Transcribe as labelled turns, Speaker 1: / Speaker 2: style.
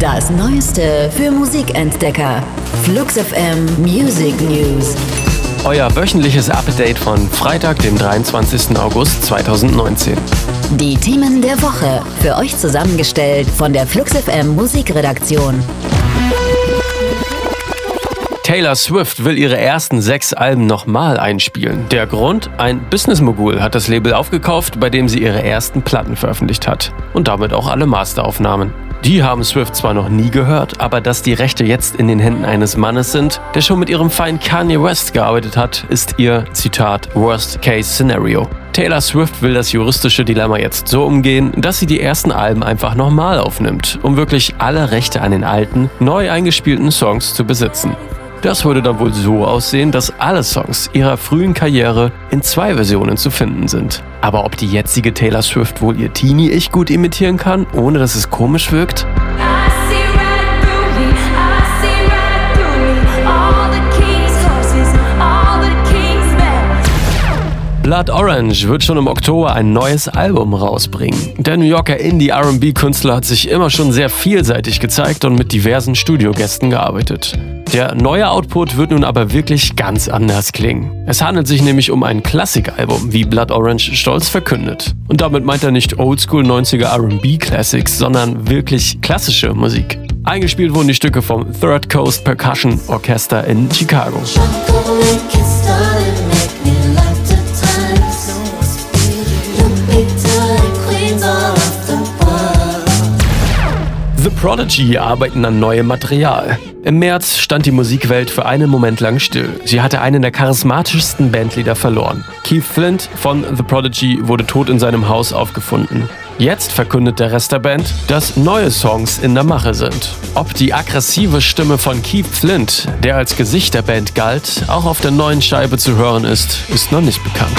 Speaker 1: Das Neueste für Musikentdecker. Flux FM Music News.
Speaker 2: Euer wöchentliches Update von Freitag, dem 23. August 2019.
Speaker 1: Die Themen der Woche. Für euch zusammengestellt von der Flux FM Musikredaktion.
Speaker 2: Taylor Swift will ihre ersten sechs Alben nochmal einspielen. Der Grund? Ein Business-Mogul hat das Label aufgekauft, bei dem sie ihre ersten Platten veröffentlicht hat. Und damit auch alle Masteraufnahmen. Die haben Swift zwar noch nie gehört, aber dass die Rechte jetzt in den Händen eines Mannes sind, der schon mit ihrem Feind Kanye West gearbeitet hat, ist ihr, Zitat, Worst-Case-Scenario. Taylor Swift will das juristische Dilemma jetzt so umgehen, dass sie die ersten Alben einfach nochmal aufnimmt, um wirklich alle Rechte an den alten, neu eingespielten Songs zu besitzen. Das würde dann wohl so aussehen, dass alle Songs ihrer frühen Karriere in zwei Versionen zu finden sind. Aber ob die jetzige Taylor Swift wohl ihr Teenie-Ich gut imitieren kann, ohne dass es komisch wirkt? Blood Orange wird schon im Oktober ein neues Album rausbringen. Der New Yorker Indie-RB-Künstler hat sich immer schon sehr vielseitig gezeigt und mit diversen Studiogästen gearbeitet. Der neue Output wird nun aber wirklich ganz anders klingen. Es handelt sich nämlich um ein Klassikalbum, wie Blood Orange stolz verkündet. Und damit meint er nicht Oldschool 90er RB Classics, sondern wirklich klassische Musik. Eingespielt wurden die Stücke vom Third Coast Percussion Orchester in Chicago. The Prodigy arbeiten an neuem Material. Im März stand die Musikwelt für einen Moment lang still. Sie hatte einen der charismatischsten Bandleader verloren. Keith Flint von The Prodigy wurde tot in seinem Haus aufgefunden. Jetzt verkündet der Rest der Band, dass neue Songs in der Mache sind. Ob die aggressive Stimme von Keith Flint, der als Gesicht der Band galt, auch auf der neuen Scheibe zu hören ist, ist noch nicht bekannt.